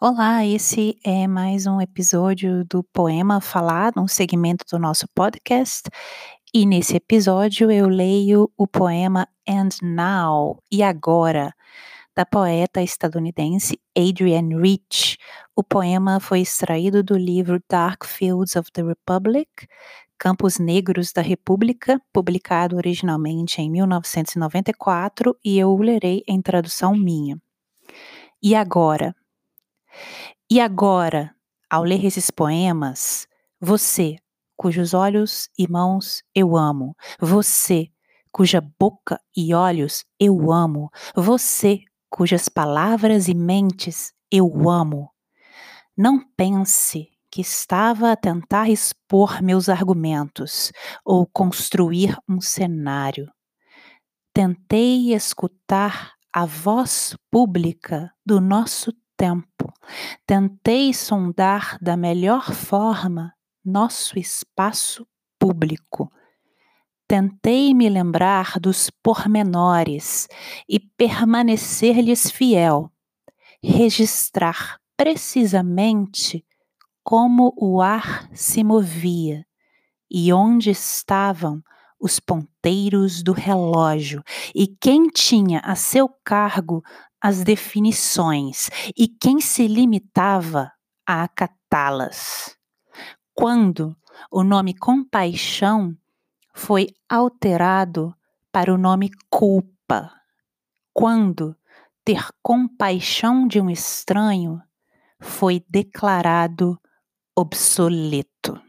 Olá, esse é mais um episódio do Poema Falado, um segmento do nosso podcast. E nesse episódio eu leio o poema And Now, e agora, da poeta estadunidense Adrienne Rich. O poema foi extraído do livro Dark Fields of the Republic, Campos Negros da República, publicado originalmente em 1994, e eu o lerei em tradução minha. E agora? E agora, ao ler esses poemas, você, cujos olhos e mãos eu amo, você, cuja boca e olhos eu amo, você, cujas palavras e mentes eu amo, não pense que estava a tentar expor meus argumentos ou construir um cenário. Tentei escutar a voz pública do nosso tempo. Tentei sondar da melhor forma nosso espaço público. Tentei me lembrar dos pormenores e permanecer-lhes fiel, registrar precisamente como o ar se movia e onde estavam os ponteiros do relógio e quem tinha a seu cargo as definições e quem se limitava a acatá-las. Quando o nome compaixão foi alterado para o nome culpa. Quando ter compaixão de um estranho foi declarado obsoleto.